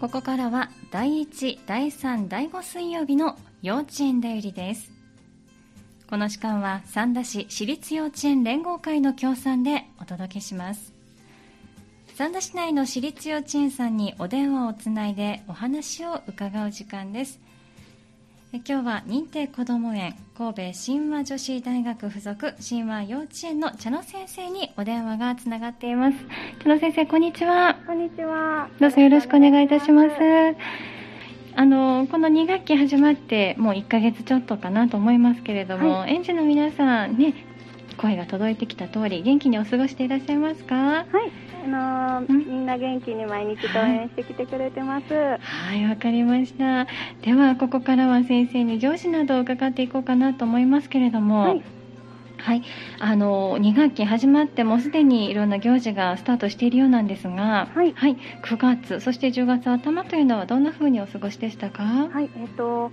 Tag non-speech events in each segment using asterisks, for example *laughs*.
ここからは第1、第3、第5水曜日の幼稚園だよりです。この時間は三田市私立幼稚園連合会の協賛でお届けします。三田市内の私立幼稚園さんにお電話をつないでお話を伺う時間です。え今日は認定こども園神戸神話女子大学附属神話幼稚園の茶野先生にお電話がつながっています。茶野先生、こんにちは。こんにちは。どうぞよろしくお願いいたします。あのこの2学期始まってもう1ヶ月ちょっとかなと思いますけれども、は園児の皆さんね声が届いてきた通り元気にお過ごしていらっしゃいますか？はい。あのーうん。みんな元気に毎日登園してきてくれてます。はいわかりました。ではここからは先生に行事などを伺っていこうかなと思いますけれども。はい。はい、あの2学期始まってもうすでにいろんな行事がスタートしているようなんですが、はい。9月そして10月頭というのはどんな風にお過ごしでしたか、はい。えっ、と、7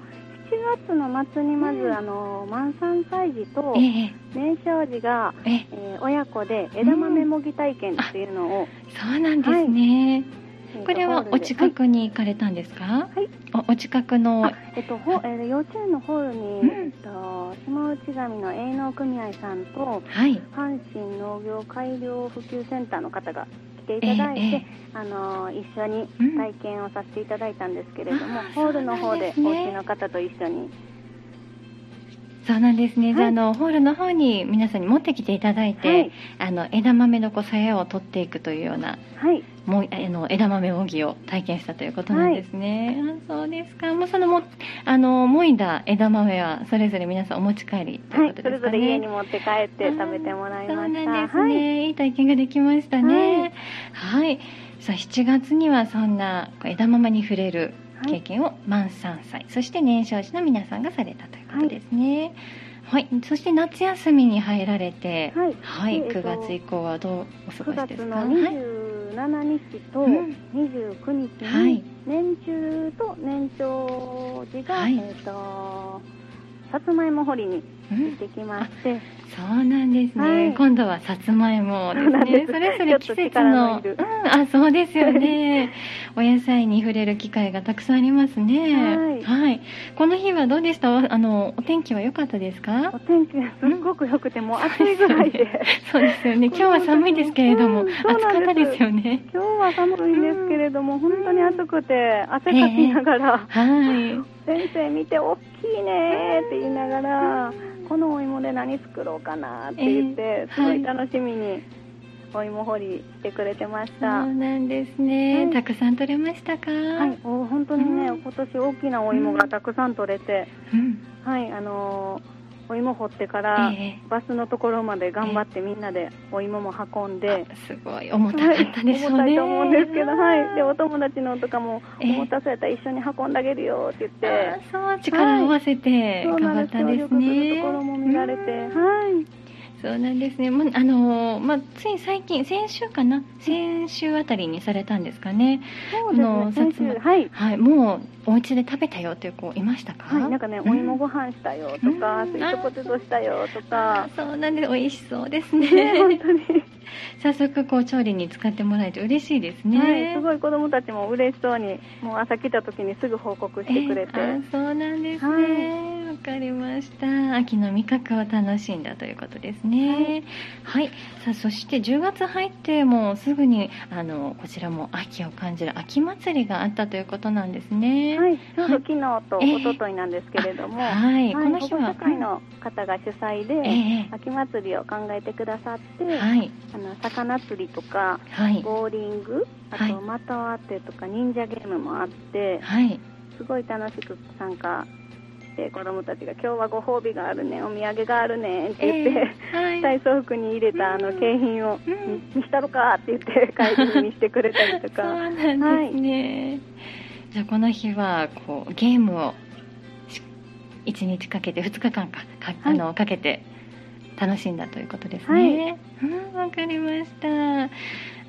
月の末にまず、うん。あのー満三歳児とええ年少児が、ええ。ー親子で枝豆もぎ体験っていうのを、そうなんですね、えーとこれはお近くに行かれたんですか、はい。おお近くの。あえっと、ほえー幼稚園のホールに、うん。えっと、島内神の営農組合さんとはい。阪神農業改良普及センターの方が来ていただいて、えええあの一緒にうん。体験をさせていただいたんですけれども、あーホールの方でお家の方と一緒にそうなんですね、じゃあはいあのホールの方に皆さんに持ってきていただいて、はい。あの枝豆のこう鞘を取っていくというようなはい。もあの枝豆もぎを体験したということなんですね、あそうですか。もうそのもあのもいだ枝豆はそれぞれ皆さんお持ち帰りというはいそれことですかね、ぞれ家に持って帰って食べてもらいました。そうなんですね、はい。い、い体験ができましたね。はい、さあ7月にはそんな枝豆に触れる経験を満3歳、そして年少児の皆さんがされたということですね。はい、そして夏休みに入られてはい。はい、9でえっと月以降はどうお過ご9しですか？月のはい27日とうん29日はい。に年中と年長児が、はい。えっ、とさつまいも掘りにうん。行ってきまして、そうなんですね、はい。今度はさつまいもですね。それぞれ季節力のうん、あそうですよね。*laughs* お野菜に触れる機会がたくさんありますね。はい。この日はどうでした？あのお天気は良かったですか？お天気がすっごく良くて、もう暑いぐらいで。*laughs* そうですよね。今日は寒いですけれども、うん。暑かったですよね。今日は寒いんですけれども、本当に暑くて、汗かきながら、はい先生見て、大きいねって言いながら、このお芋で何作ろうかなって言って、えーすごい楽しみにお芋掘りしてくれてましそうた。なんですね、はいたくさん取れましたか？はい、お本当にね、うん。今年大きなお芋がたくさん取れて、うん。はい、あのーお芋掘ってから、ええ。バスのところまで頑張ってみんなでお芋も運んで、あすごい。重たかったでしょうね、重たいと思うんですけど、はい、でお友達のとかもええ。重たそうやったら一緒に運んであげるよって言って、あそう力を合わせて頑なんです。協張ったんです力するねところも見られて、うん。はい、そうなんですね。もうあのーまあつい最近先週かな、先週あたりにされたんですかね。そうですね、先週、はい、はい、もうお家で食べたよっていう子いましたか？はい、なんかね、うんお芋ご飯したよとか、うんスイートポテトしたよとか、そうなんです。美味しそうですね、ね。本当に、*laughs* 早速こう調理に使ってもらえて嬉しいですね。はい、すごい子供たちも嬉しそうに、もう朝来た時にすぐ報告してくれて、えーあそうなんですね。わ、かりました。秋の味覚を楽しんだということですね。はい。さあそして10月入ってもうすぐにあのこちらも秋を感じる秋祭りがあったということなんですね。はい、ちょうど昨日とええ一昨日なんですけれども、はい。この日は保護者会の方が主催で、ええ秋祭りを考えてくださって、はいあの魚釣りとかはいボーリングあはいと的当てとか忍者ゲームもあってはい。すごい楽しく参加して子供たちが「今日はご褒美があるねお土産があるね」って言って、ええはい。体操服に入れたあのうん景品をうん見したろかって言って帰りに見せてくれたりと *laughs* そうかなんですね。じゃあこの日はこうゲームをし一日かけて2日間かか,、あのかけて楽しんだということですね。うんわかりました。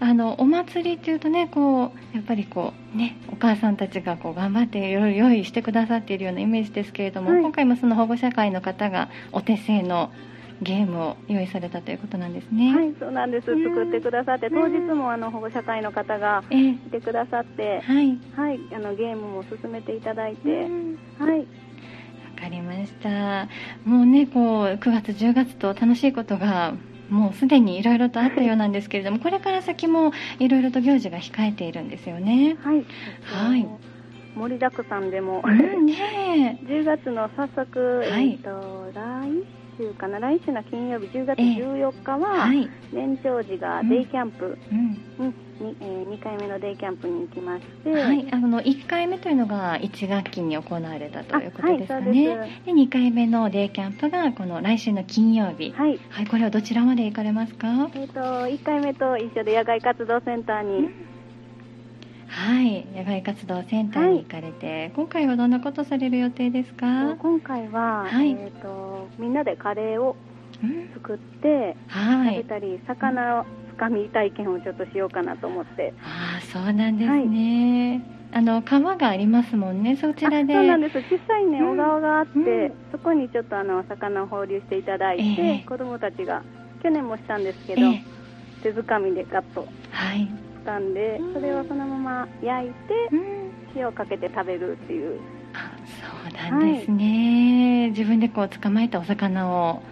あのお祭りっていうとねこうやっぱりこうねお母さんたちがこう頑張っていろいろ用意してくださっているようなイメージですけれども、はい今回もその保護者会の方がお手製のゲームを用意されたということなんですね。はい、そうなんです。作ってくださって、当日もあの保護者会の方がええ来てくださって、はい。はい、あのゲームも進めていただいて、うんはい、わかりました。もうね、こう9月10月と楽しいことがもうすでにいろいろとあったようなんですけれども、これから先もいろいろと行事が控えているんですよね。はい、はい。盛りだくさんでも、うんね10 *laughs* 月の早速、はい。えっ、と来週かな、来週の金曜日10月ええ14日え。は、はい。年長児がデイキャンプうん。に、にえ2回目のデイキャンプに行きまして、はい、あの1回目というのが1学期に行われたということですかあはいで2回目のデイキャンプがこの来週の金曜日。はい、はい、これはどちらまで行かれますか？えっ、と1回目と一緒で野外活動センターに、はい、野外活動センターに行かれて、今回はどんなことされる予定ですか？今回は、はいえっ、とみんなでカレーをうん作ってはい。食べたり、魚をつかみ体験をちょっとしようかなと思って。ああ、そうなんですね。あの川がありますもんね。そちらで。あそうなんです小さいねうん小川があって、うんそこにちょっとあの魚を放流していただいて、ええ子供たちが去年もしたんですけど、ええ手づかみでガッとはい。したんでうん。それをそのまま焼いてうん。塩をかけて食べるっていう。あそうなんですね、自分でこう捕まえたお魚を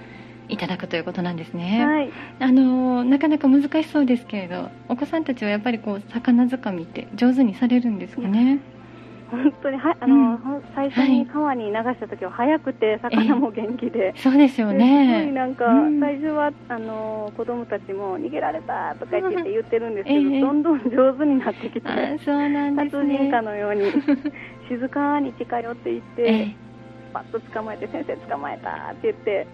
いただくということなんですね、はい。あのなかなか難しそうですけれどお子さんたちはやっぱりこう魚つかみって上手にされるんですかね？本当にはあの、うん。最初に川に流した時は早くて魚も元気で。そうですよですごいねなんか、うん。最初はあの子供たちも逃げられたとか言って言ってるんですけど、ええどんどん上手になってきて、あそうなんです達人ねかのように *laughs* 静かに近寄っていって、ええ。パッと捕まえて先生捕まえたって言って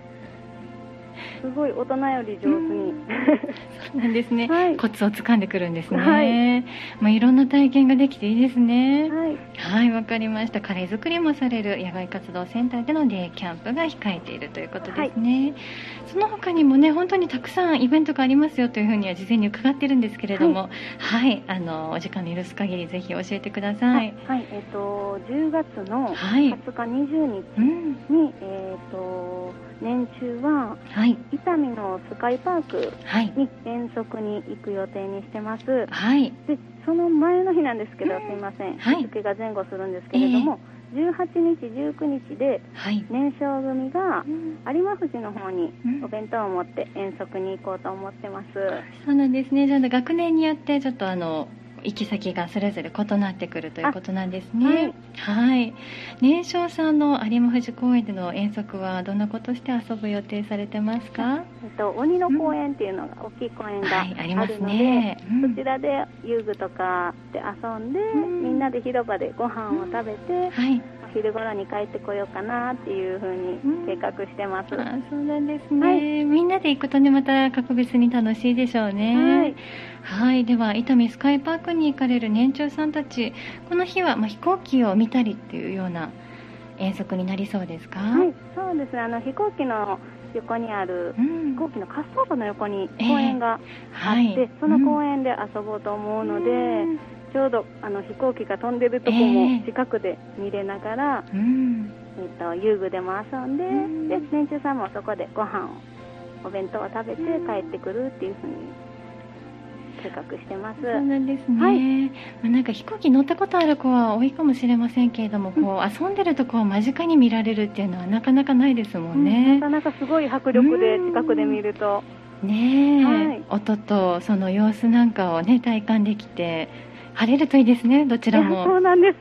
すごい大人より上手に、そうなんですね、はい。コツをつかんでくるんですね、はい。まあ、いろんな体験ができていいですね。はい。はい、わかりました。カレー作りもされる野外活動センターでのデイキャンプが控えているということですね。その他にもね、本当にたくさんイベントがありますよというふうには事前に伺ってるんですけれども、はい、あのお時間の許す限りぜひ教えてください。はい。えっ、と10月のはい。20日20日うん、に、えっ、と年中ははい、伊丹のスカイパークはい、に遠足に行く予定にしてます。はい、でその前の日なんですけど、うん。すいません。はい。日付が前後するんですけれども、18日19日ではい。年少組がうん有馬富士の方にうんお弁当を持って遠足に行こうと思ってます、そうなんですね。じゃあ学年によってちょっとあの行き先がそれぞれ異なってくるということなんですね。はい。年少さんの有馬富士公園での遠足はどんなことして遊ぶ予定されてますか？えっと、鬼の公園っていうのが、大きい公園がはい、ありますあるので、ね。うんそちらで遊具とかで遊んで、うんみんなで広場でご飯を食べて、はい。お昼頃に帰ってこようかなっていうふうに計画してます、あ、そうなんですね、はい。みんなで行くとねまた格別に楽しいでしょうね。はい。では伊丹スカイパークに行かれる年長さんたち、この日はまあ飛行機を見たりっていうような遠足になりそうですか？はい、そうですね。あの飛行機の横にあるうん。飛行機の滑走路の横にええ。公園があって、はい。その公園園で遊ぼうと思うので、うんちょうどあの飛行機が飛んでるとこええ。も近くで見れながら、うん。えっと遊具でも遊んで、うん。で年中さんもそこでご飯をお弁当を食べて帰ってくるっていうふうに計画してます、そうなんですね、はい。まあ、なんか飛行機乗ったことある子は多いかもしれませんけれども、こう遊んでるとこを間近に見られるっていうのはなかなかないですもんうんね。なか。なかすごい迫力で近くで見ると、ねえ、はい。音とその様子なんかをね体感できて晴れるといいですねどちらいやそもうなんです、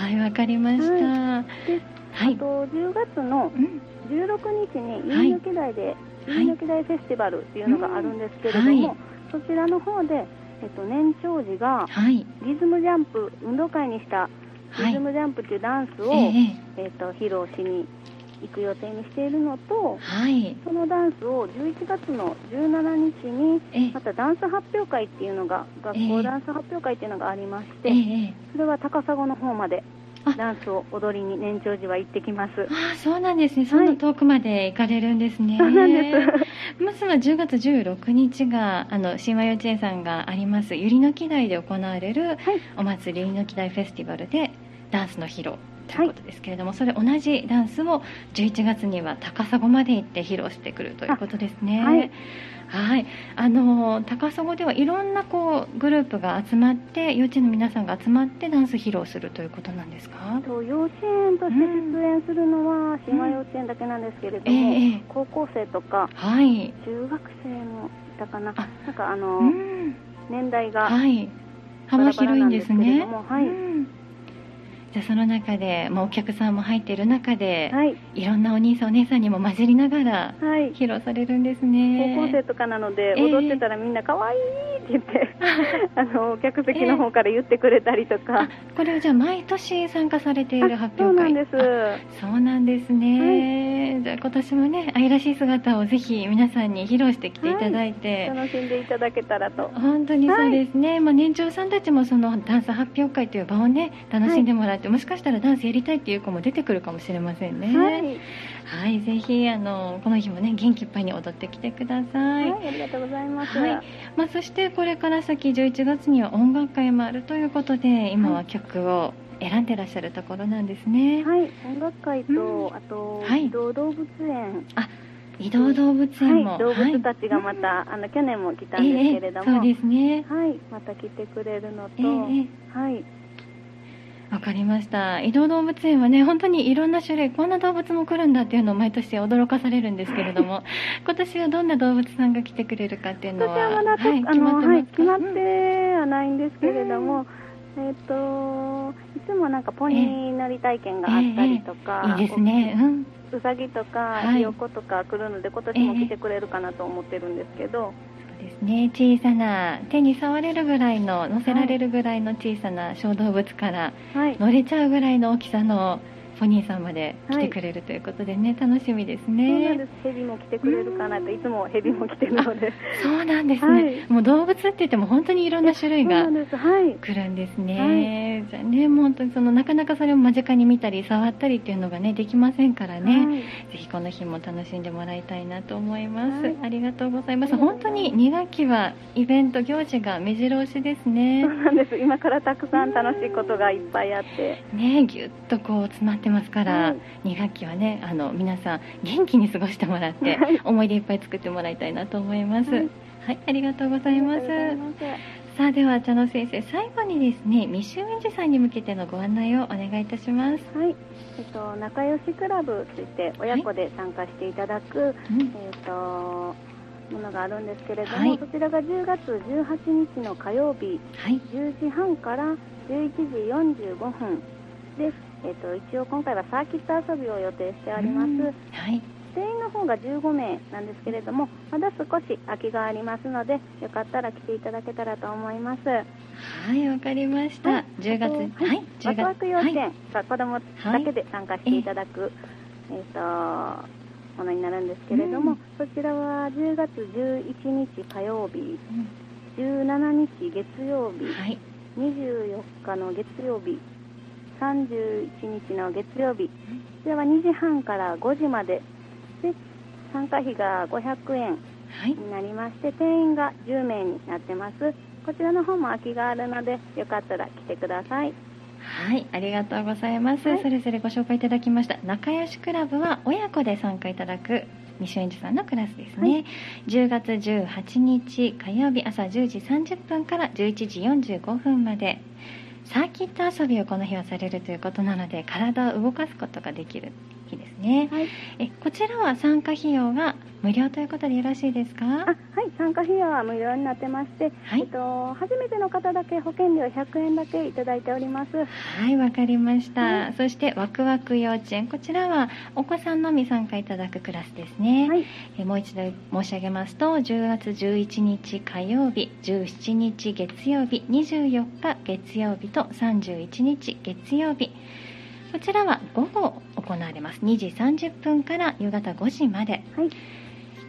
はいわかりました。ではい、あと10月のうん。16日にはい飯抜き台で、はい。飯抜き台フェスティバルっていうのがあるんですけれども、うんはい。そちらの方で、えっと、年長児がはい。リズムジャンプ運動会にしたはい。リズムジャンプっていうダンスを、ええ。えっと披露しに行く予定にしているのとはい。そのダンスを11月の17日にえまたダンス発表会っていうのが学ええ。校ダンス発表会っていうのがありまして、ええそれは高砂の方まであ。ダンスを踊りに年長児は行ってきます。ああそうなんですね。そんな遠くまで行かれるんですね、そうなんです。まずは10月16日があの神話幼稚園さんがありますゆりの木台で行われるはい。お祭りゆりの木台フェスティバルでダンスの披露ということですけれども、それ同じダンスを11月には高砂まで行って披露してくるということですね。はいはい、あの高砂ではいろんなこうグループが集まって幼稚園の皆さんが集まってダンス披露するということなんですか？と幼稚園として出演するのは滋賀幼稚園だけなんですけれども、ええ高校生とかはい。中学生もいたかなあなんかあの、うん。年代が、はい。幅広いんですね。はいうんじゃあその中で、まあ、お客さんも入っている中で、はい。い、ろんなお兄さんお姉さんにも混じりながらはい。披露されるんですね。高校生とかなので、ええ。踊ってたらみんな可愛いって言って、*laughs* あの客席の方から言ってくれたりとか、あこれはじゃあ毎年参加されている発そう表会なんです。あそうなんですね、じゃあ今年もね愛らしい姿をぜひ皆さんに披露してきていただいて、楽しんでいただけたらと。本当にそうですね、まあ、年長さんたちもそのダンス発表会という場をね楽しんでもらって、もしかしたらダンスやりたいっていう子も出てくるかもしれませんねはい、はいぜひあのこの日もね元気いっぱいに踊ってきてください、はい、ありがとうございます。はい。まあ、そしてこれから先11月には音楽会もあるということで今は曲を選んでらっしゃるところなんですね、はい、音楽会と、うん。あと、はい。移動動物園、移動動物園も、はい、動物たちがまた、あの去年も来たんですけれども、ええそうですね。はい、また来てくれるのと、えええ。はい、わかりました。移動動物園はね本当にいろんな種類こんな動物も来るんだっていうのを毎年驚かされるんですけれども *laughs* 今年はどんな動物さんが来てくれるかっていうの私ははまだと、はい、あの、はい、決まっうんてはないんですけれども、えっ、と、いつもなんかポニー乗り体験があったりとか、いいですね、うん、うさぎとか、はい。ひよことか来るので、今年も来てくれるかなと思ってるんですけど、ですね。小さな手に触れるぐらいの乗せられるぐらいの小さな小動物からはい、乗れちゃうぐらいの大きさのポニーさんまで来てくれるということでね、楽しみですね。ヘビも来てくれるかなと、いつもヘビも来てるので。そうなんですね、はい。もう動物って言っても本当にいろんな種類がそうなんです。はい。来るんですね、じゃあねもう本当にそのなかなかそれを間近に見たり触ったりっていうのがねできませんからね、はい。ぜひこの日も楽しんでもらいたいなと思います、はい。ありがとうございます。ありがとうございます。本当に2学期はイベント行事が目白押しですね。そうなんです。今からたくさん楽しいことがいっぱいあって。ねぎゅっとこう詰まってますから、はい2学期はねあの皆さん元気に過ごしてもらって、はい。思い出いっぱい作ってもらいたいなと思います。ははいい、ありがとうございます。ありがとうございます。さあでは茶野先生最後にですね未就園児さんに向けてのご案内をお願いいたします、はい。えっと、仲良しクラブといって、親子で参加していただく、うん。えっと、ものがあるんですけれども、はい。そちらが10月18日の火曜日、はい。10時半から11時45分。で、えっと、一応今回はサーキット遊びを予定しております。うん。はい。定員の方が15名なんですけれども、まだ少し空きがありますので、よかったら来ていただけたらと思います。はいわかりました、はい。10月。はいワ10クワク幼稚園。はい。が子供だけで参加していただく、えっ、とものになるんですけれども、うん。そちらは10月11日火曜日、うん。17日月曜日、はい。24日の月曜日、31日の月曜日、こちらは2時半から5時まで、で参加費が500円はいになりまして、定員が10名になってます。こちらの方も空きがあるので、よかったら来てください。はい、ありがとうございます。はいそれぞれご紹介いただきました仲良しクラブは親子で参加いただく未就園児さんのクラスですね。はい10月18日火曜日朝10時30分から11時45分までサーキット遊びをこの日はされるということなので体を動かすことができる。日ですね。はい。えこちらは参加費用が無料ということでよろしいですか？あ、はい、参加費用は無料になってまして、はいえっと、初めての方だけ保険料100円だけいただいております。はい、わかりました。はいそして、ワクワク幼稚園。こちらは、お子さんのみ参加いただくクラスですね。はい、えもう一度申し上げますと、10月11日火曜日、17日月曜日、24日月曜日と31日月曜日。こちらは午後行われます。2時30分から夕方5時まで。はい、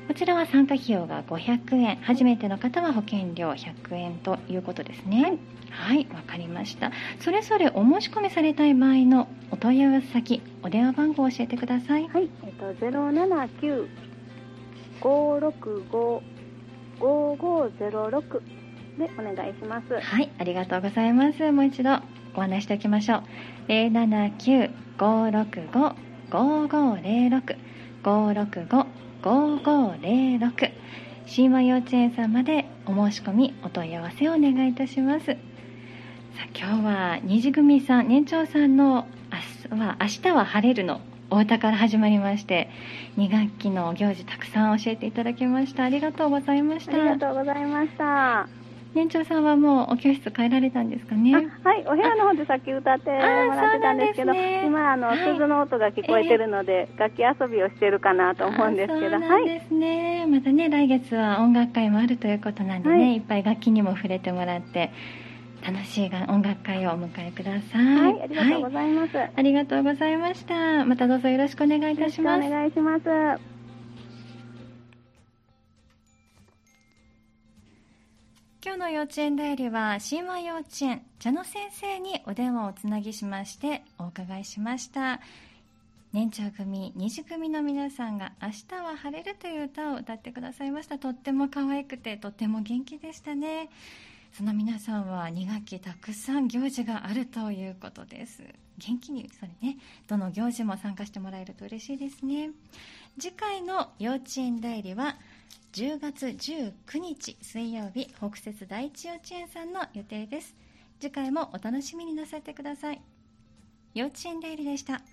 こちらは参加費用が500円。初めての方は保険料100円ということですね。はい、わかりました。それぞれお申し込みされたい場合のお問い合わせ先、お電話番号を教えてください。はい、えっと、079 565 5506でお願いします。はい、ありがとうございます。もう一度ご案内しておきましょう079-565-5506 565-5506神話幼稚園さんまでお申し込みお問い合わせをお願いいたします。さあ今日は虹組さん年長さんの明日は明日は晴れるのお歌から始まりまして2学期の行事たくさん教えていただきました。ありがとうございました。ありがとうございました。年長さんはもうお教室帰られたんですかね？はいお部屋の方でさっき歌ってもらってたんですけど、ね、今あの、はい、鈴の音が聞こえてるので、えー、楽器遊びをしてるかなと思うんですけどそうなんですね、はい、またね来月は音楽会もあるということなんでね、はい、いっぱい楽器にも触れてもらって楽しい音楽会をお迎えください。はい、ありがとうございます、はい、ありがとうございました。またどうぞよろしくお願いいたします。お願いします。今日の幼稚園代理は神話幼稚園茶の先生にお電話をつなぎしましてお伺いしました。年長組二次組の皆さんが「明日は晴れる」という歌を歌ってくださいました。とっても可愛くてとっても元気でしたね。その皆さんは2学期たくさん行事があるということです。元気にそれねどの行事も参加してもらえると嬉しいですね。次回の幼稚園代理は10月19日水曜日北節第一幼稚園さんの予定です。次回もお楽しみになさってください。幼稚園代理でした。